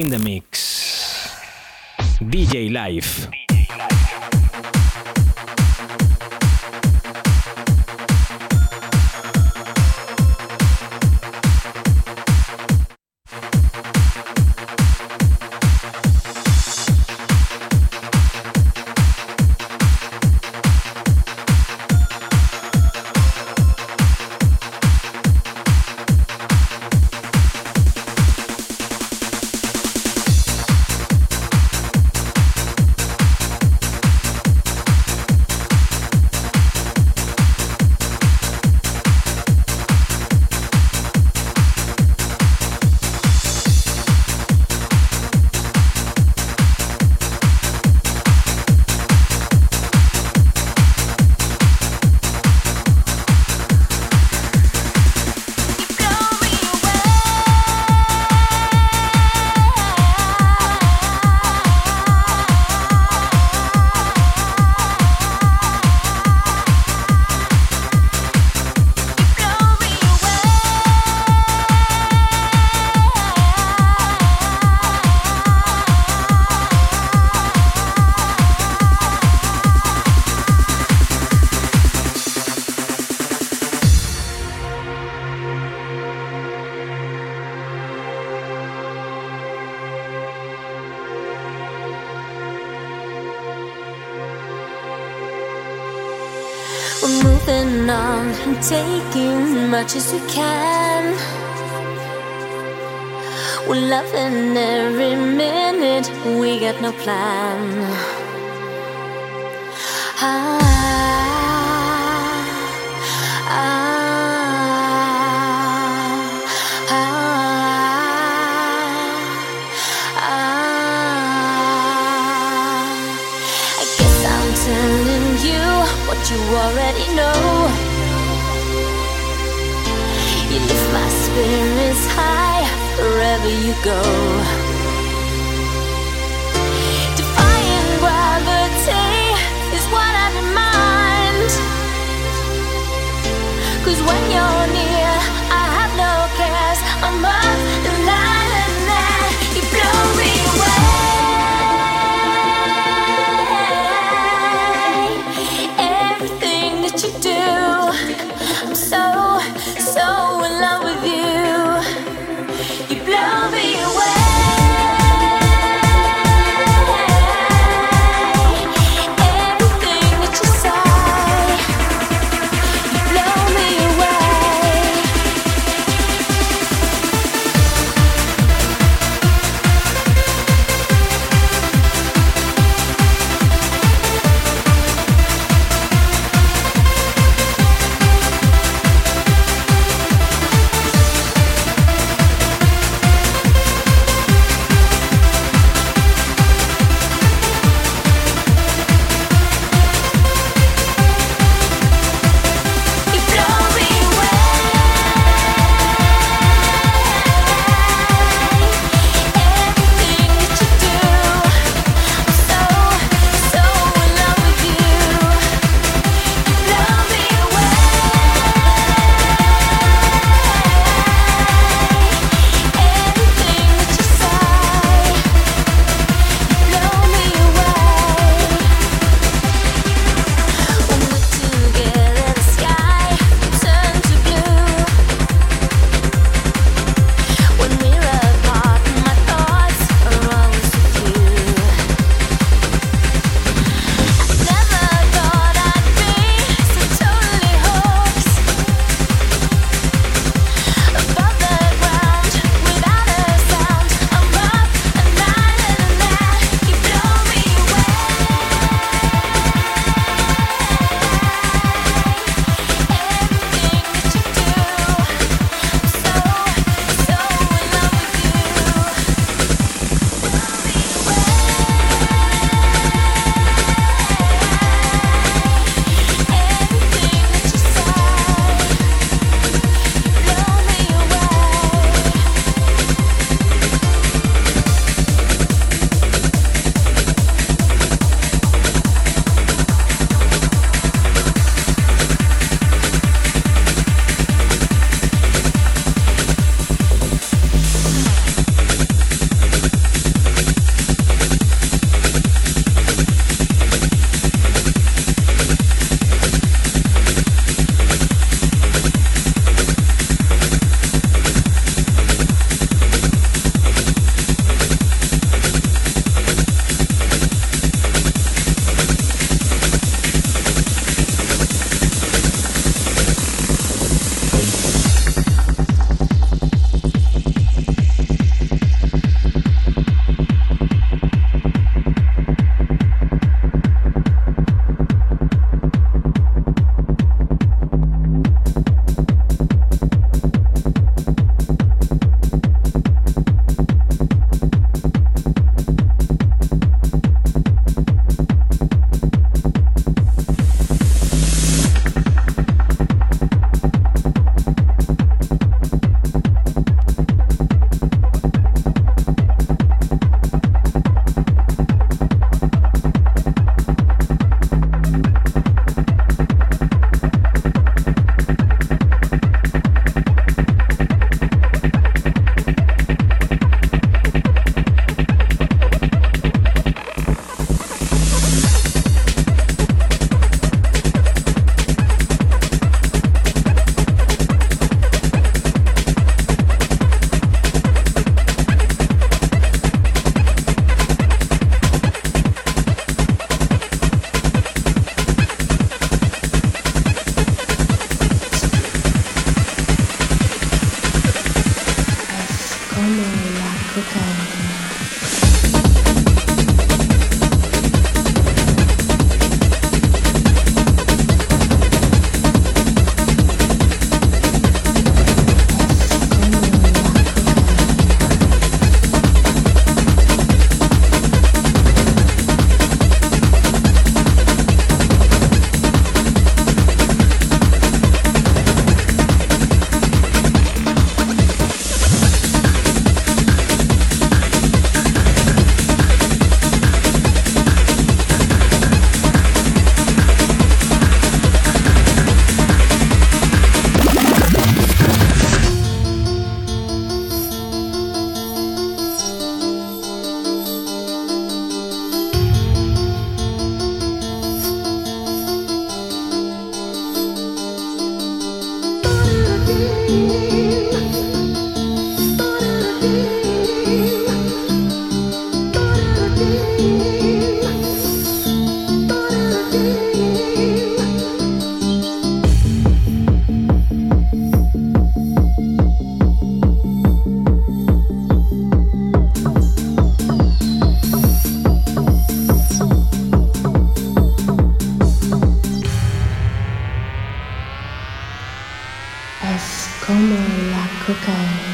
in the mix. DJ Life. Much as we can. We're loving every minute, we got no plan. Ah, ah, ah, I guess I'm telling you what you already know. Spirits high wherever you go. Defying gravity is what I. Cause when you're near, es como la cocaína.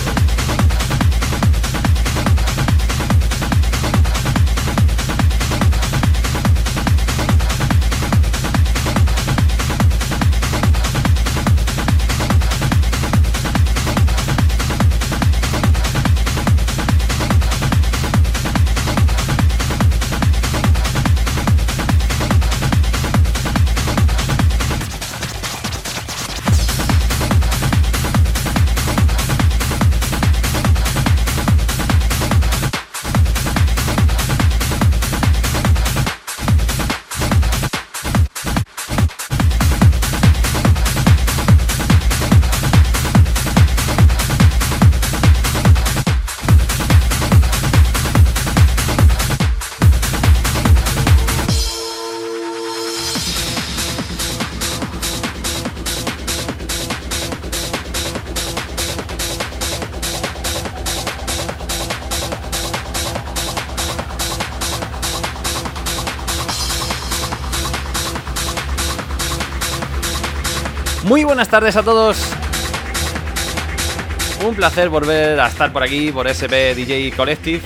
buenas tardes a todos. Un placer volver a estar por aquí, por SP DJ Collective.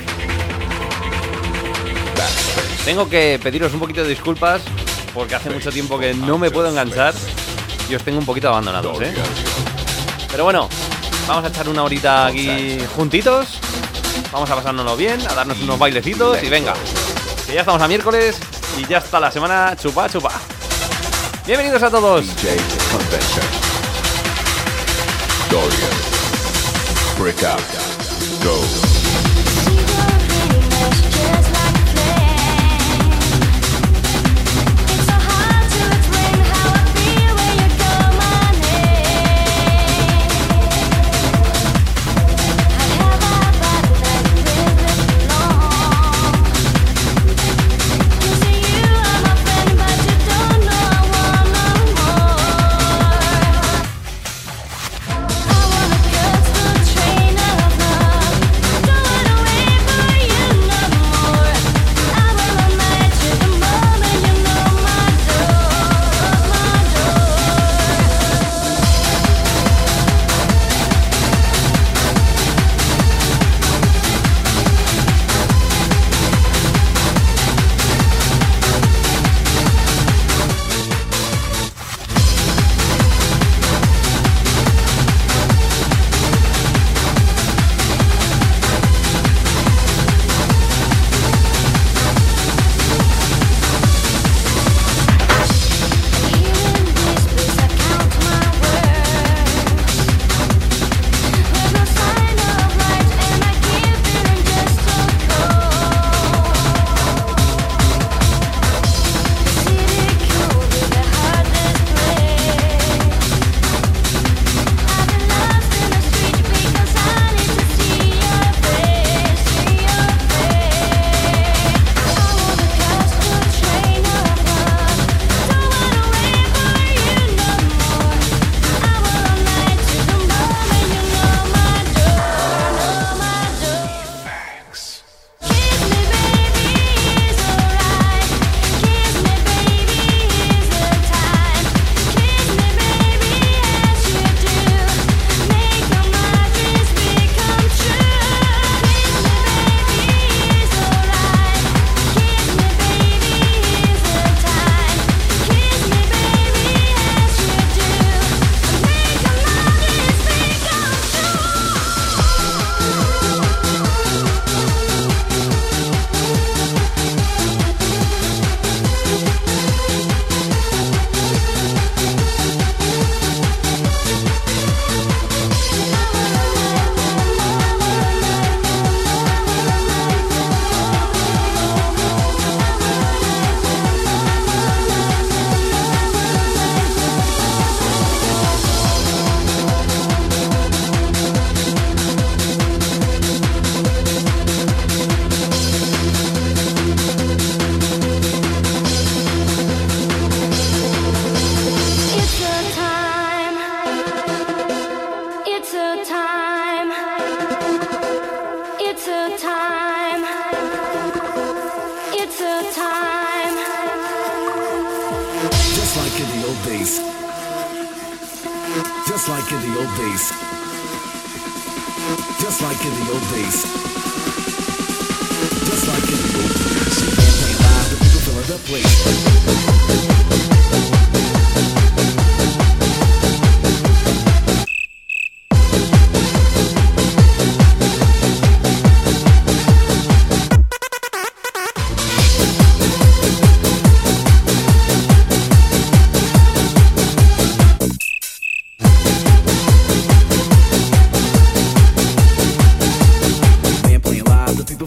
Tengo que pediros un poquito de disculpas porque hace mucho tiempo que no me puedo enganchar y os tengo un poquito abandonados, ¿eh? Pero bueno, vamos a echar una horita aquí juntitos. Vamos a pasárnoslo bien, a darnos unos bailecitos y venga. Que ya estamos a miércoles y ya está la semana chupa chupa. Bienvenidos a todos. Dorian. Break out. go.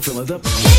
People filling the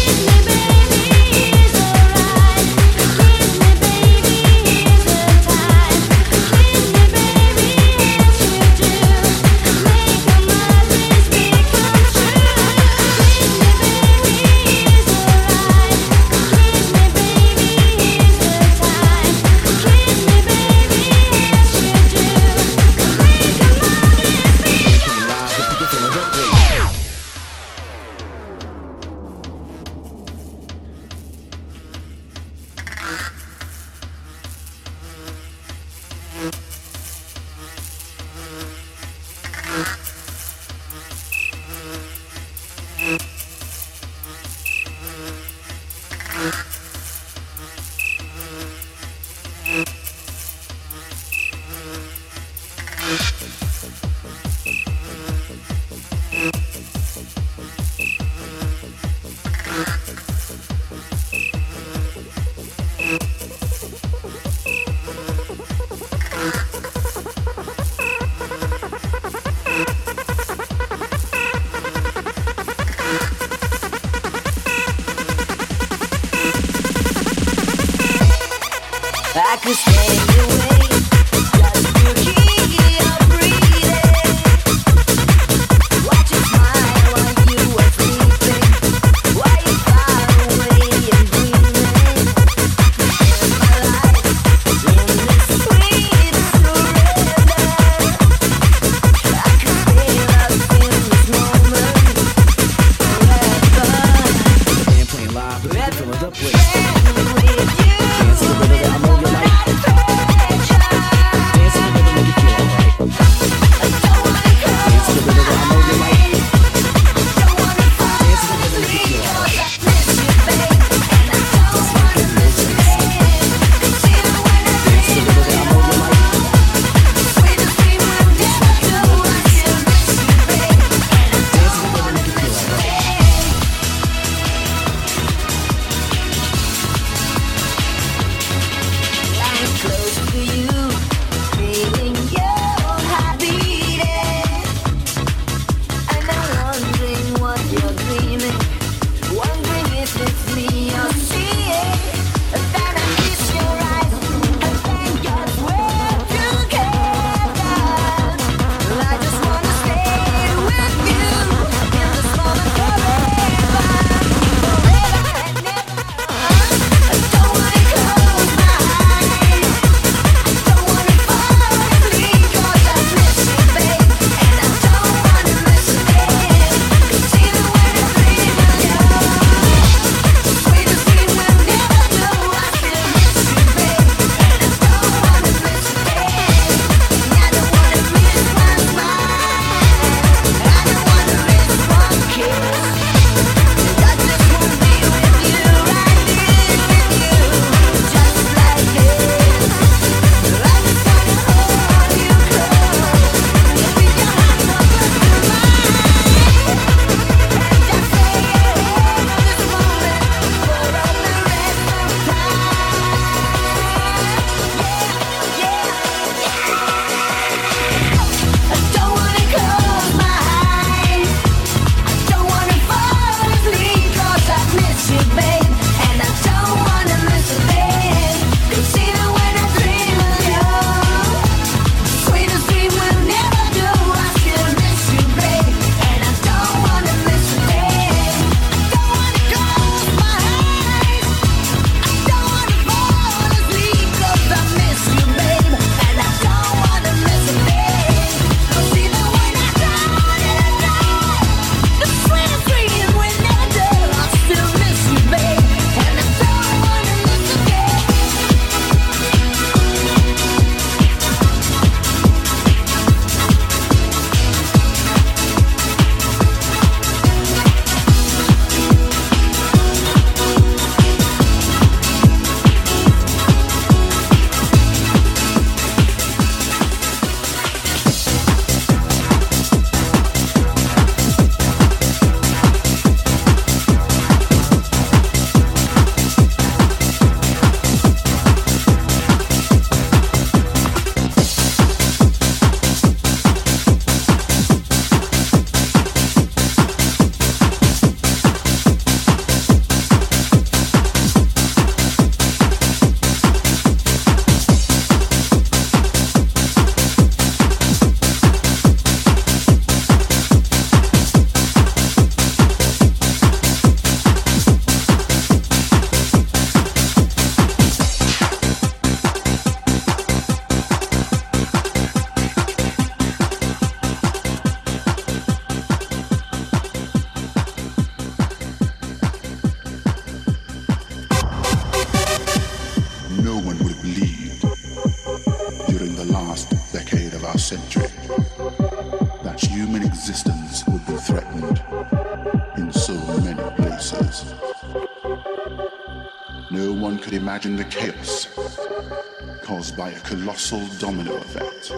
colossal domino effect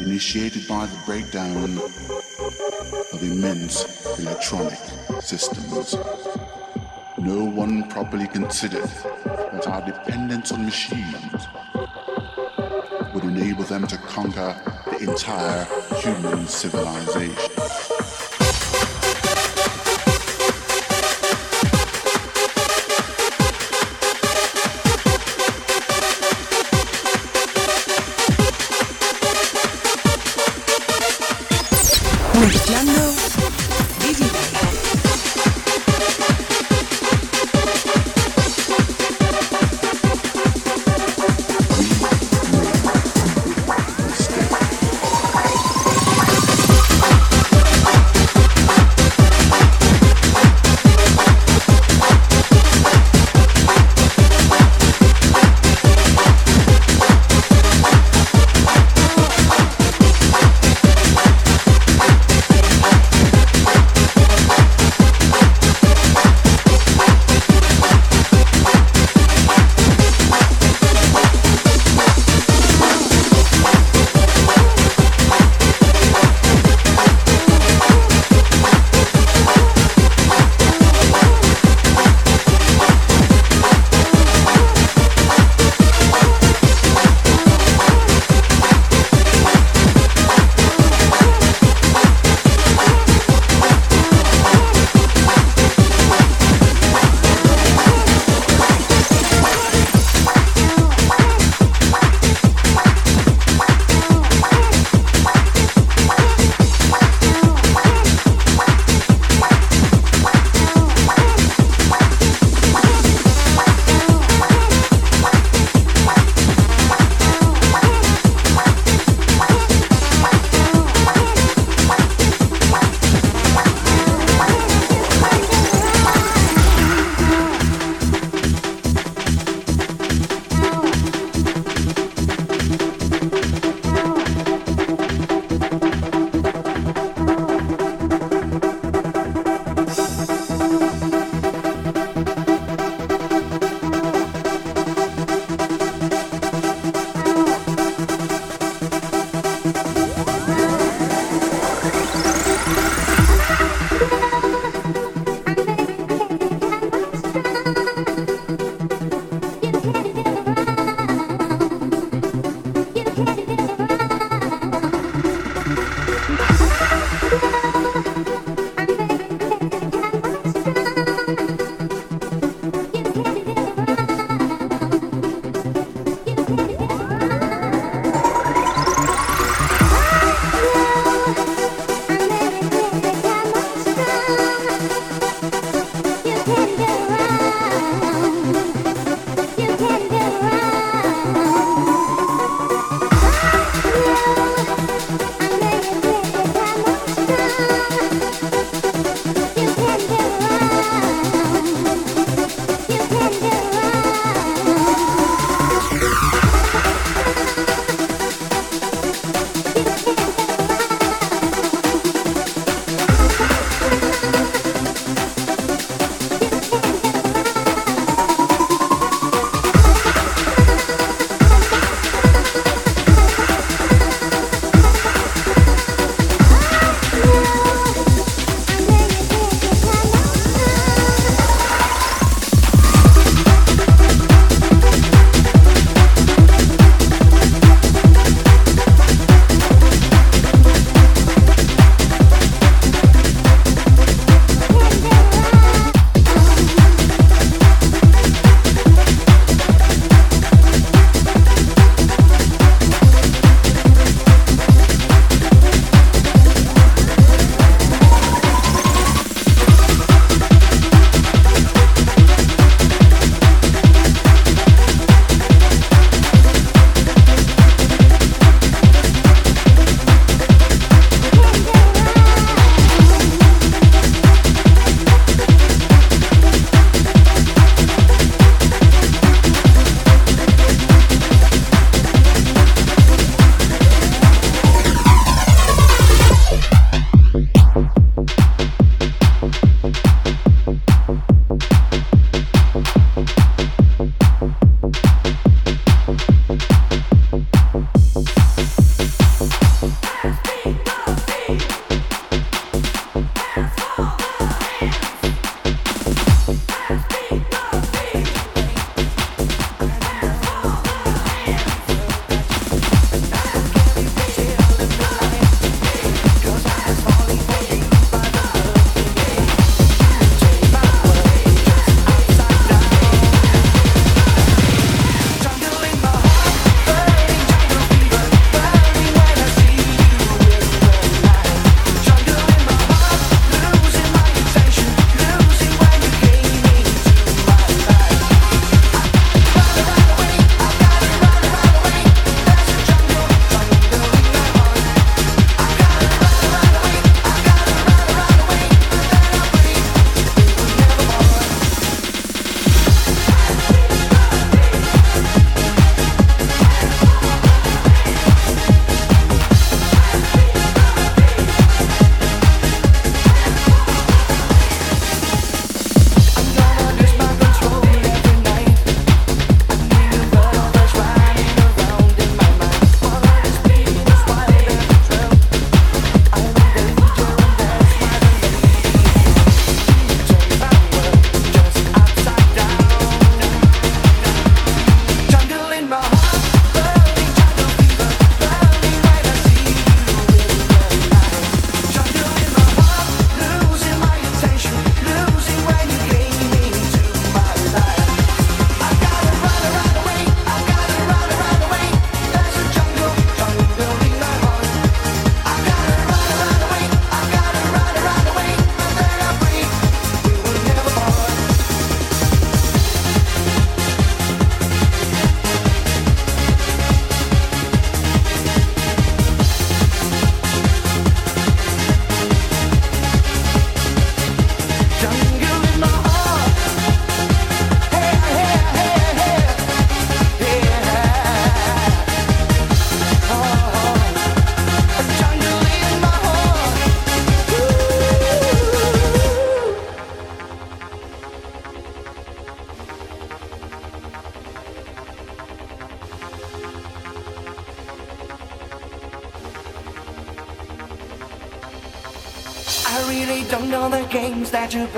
initiated by the breakdown of immense electronic systems. No one properly considered that our dependence on machines would enable them to conquer the entire human civilization. Mezclando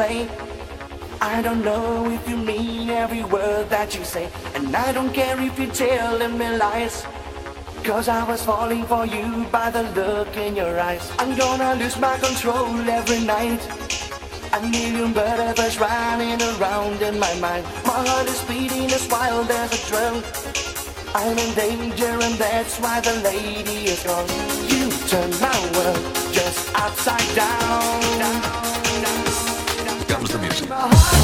I don't know if you mean every word that you say. And I don't care if you're telling me lies. Cause I was falling for you by the look in your eyes. I'm gonna lose my control every night. A million butterflies running around in my mind. My heart is beating as wild as a drum. I'm in danger and that's why the lady is gone. You turn my world just upside down. My heart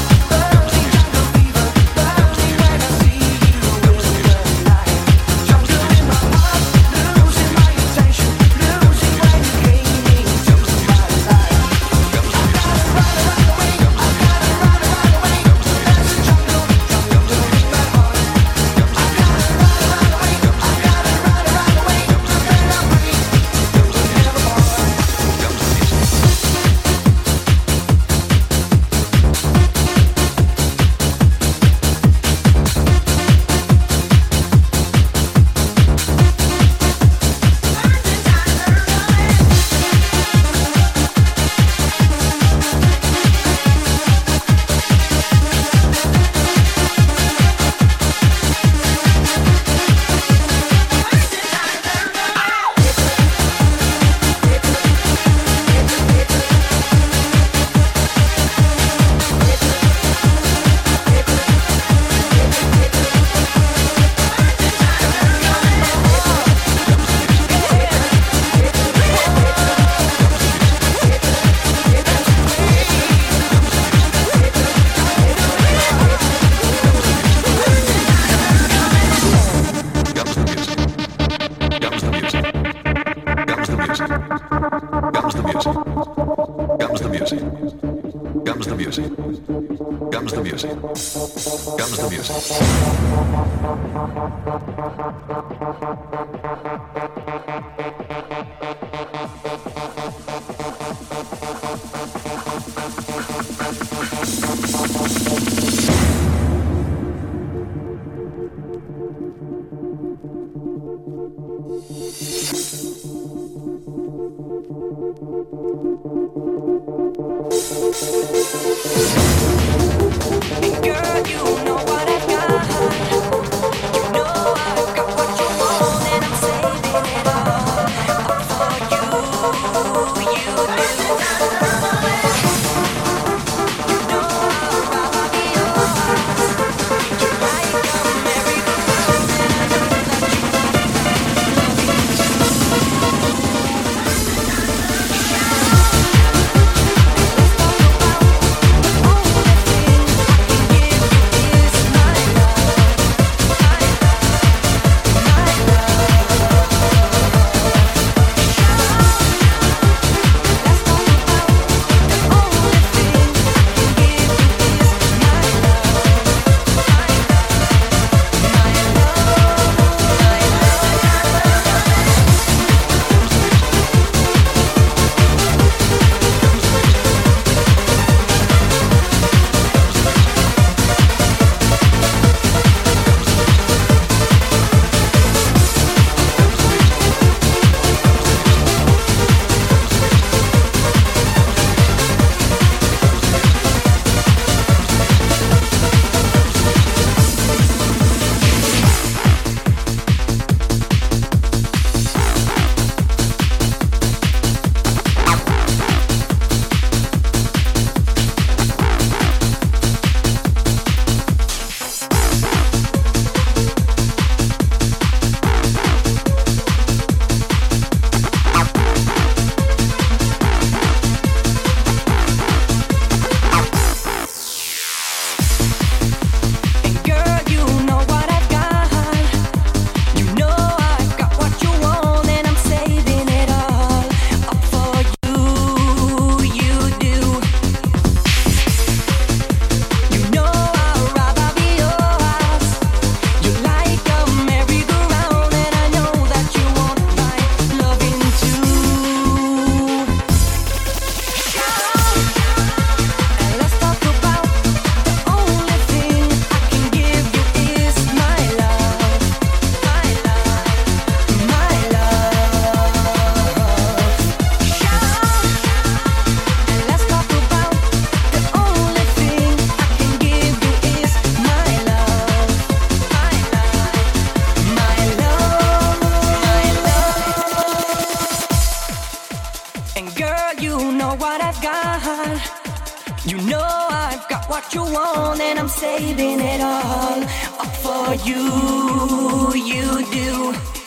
You know I've got what you want, and I'm saving it all up for you. You do.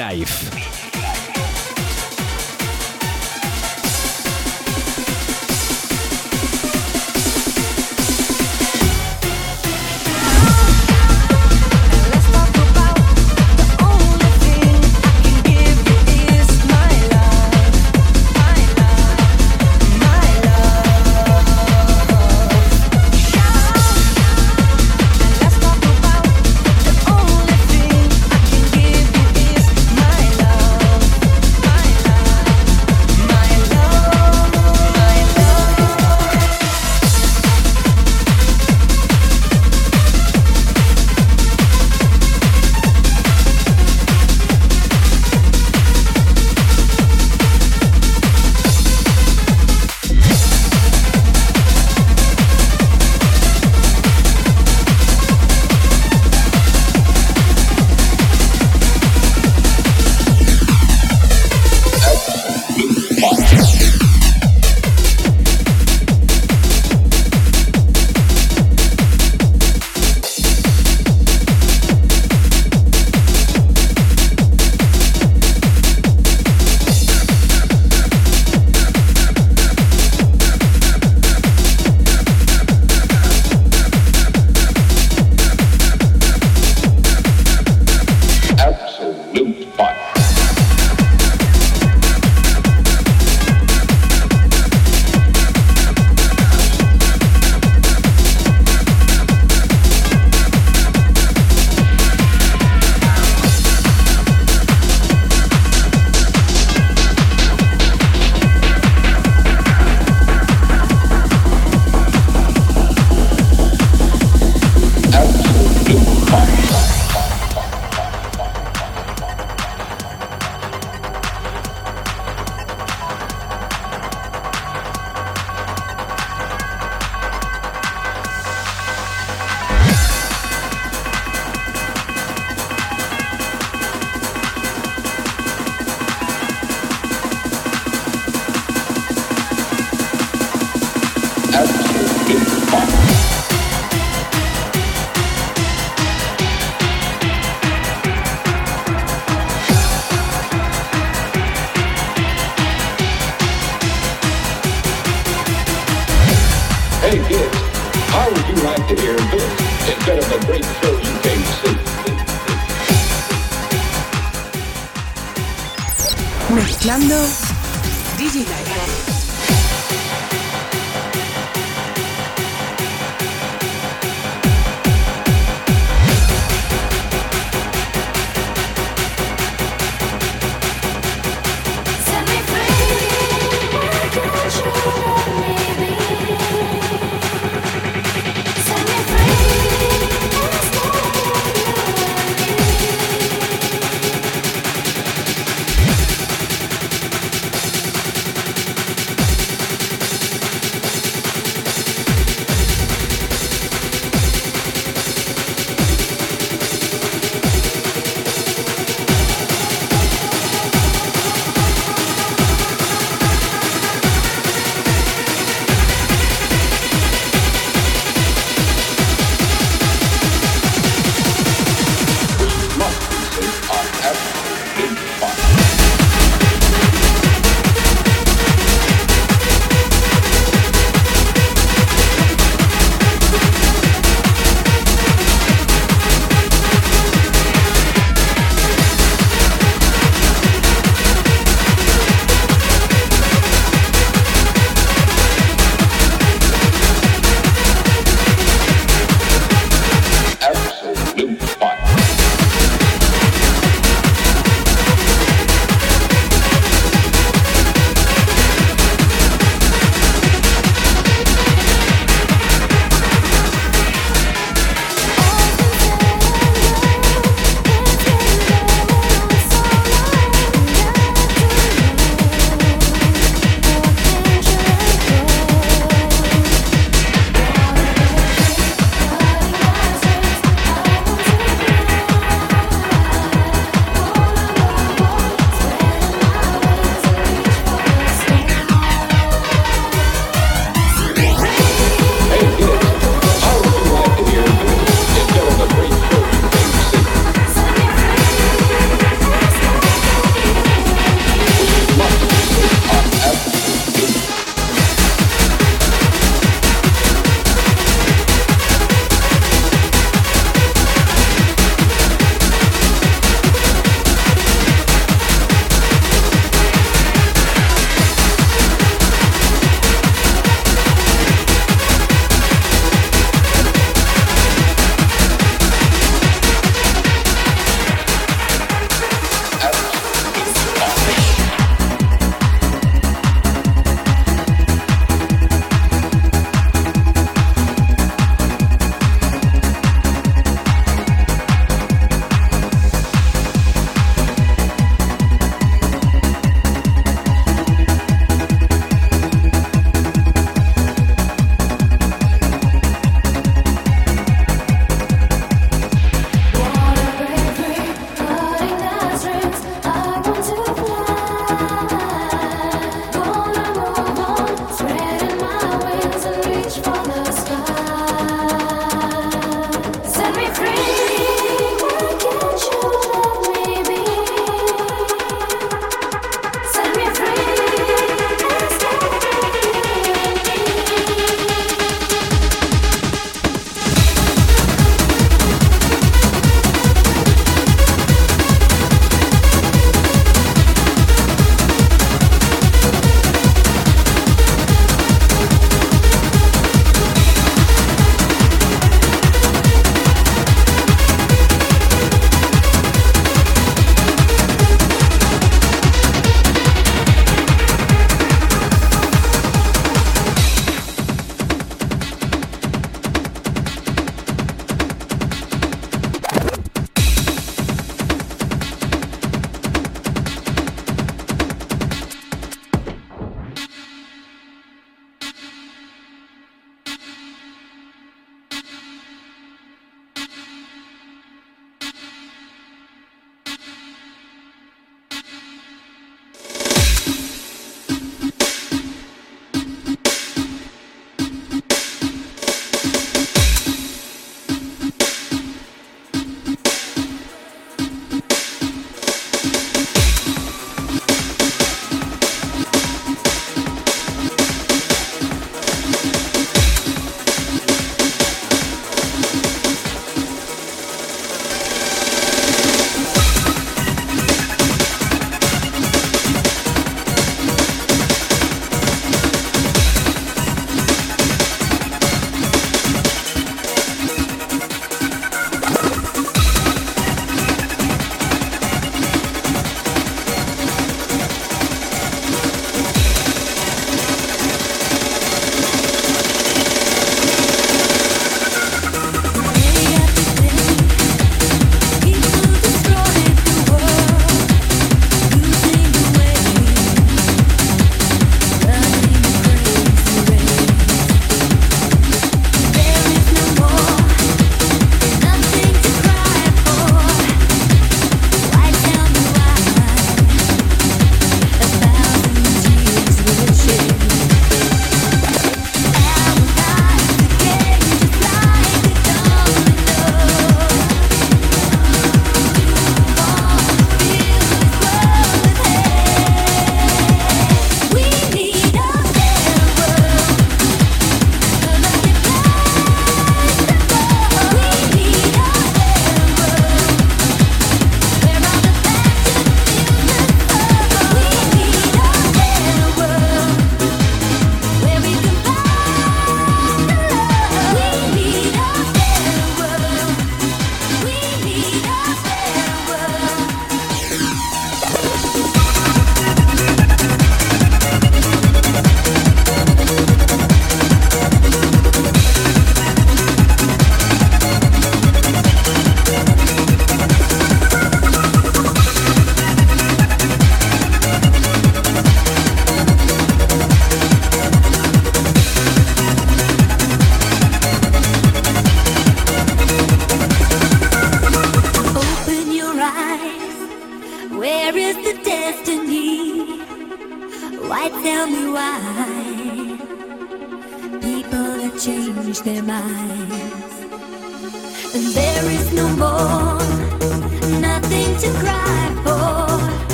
Life.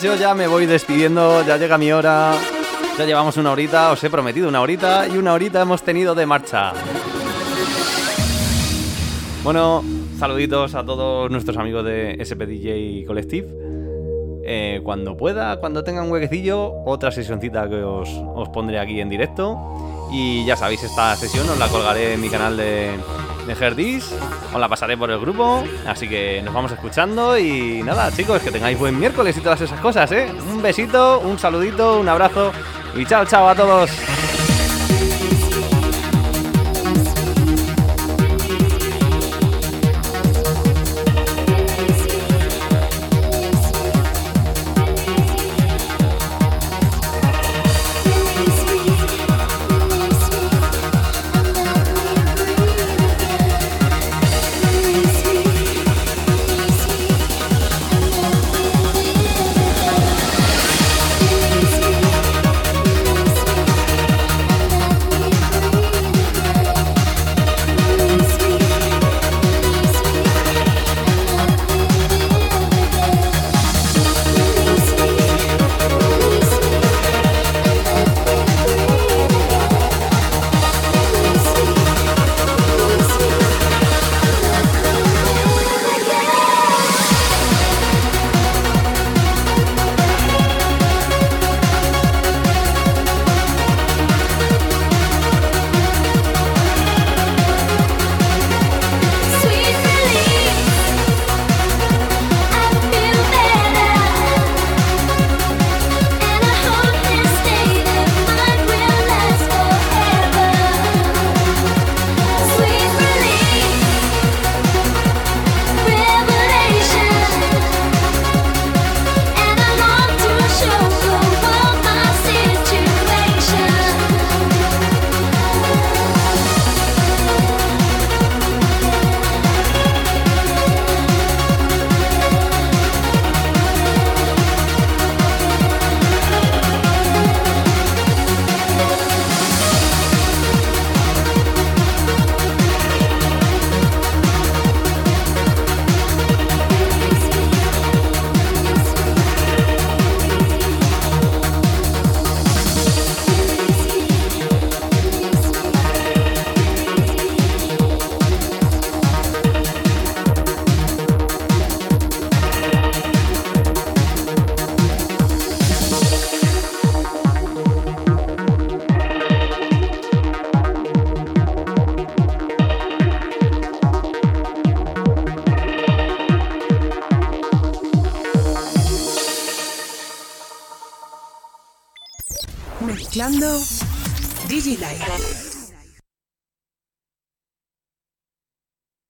Yo ya me voy despidiendo, ya llega mi hora. Ya llevamos una horita, os he prometido una horita y una horita hemos tenido de marcha. Bueno, saluditos a todos nuestros amigos de SPDJ Collective. Eh, cuando pueda, cuando tenga un huequecillo, otra sesioncita que os, os pondré aquí en directo. Y ya sabéis, esta sesión os la colgaré en mi canal de, de Herdis. Os la pasaré por el grupo. Así que nos vamos escuchando. Y nada, chicos, que tengáis buen miércoles y todas esas cosas, ¿eh? Un besito, un saludito, un abrazo. Y chao, chao a todos.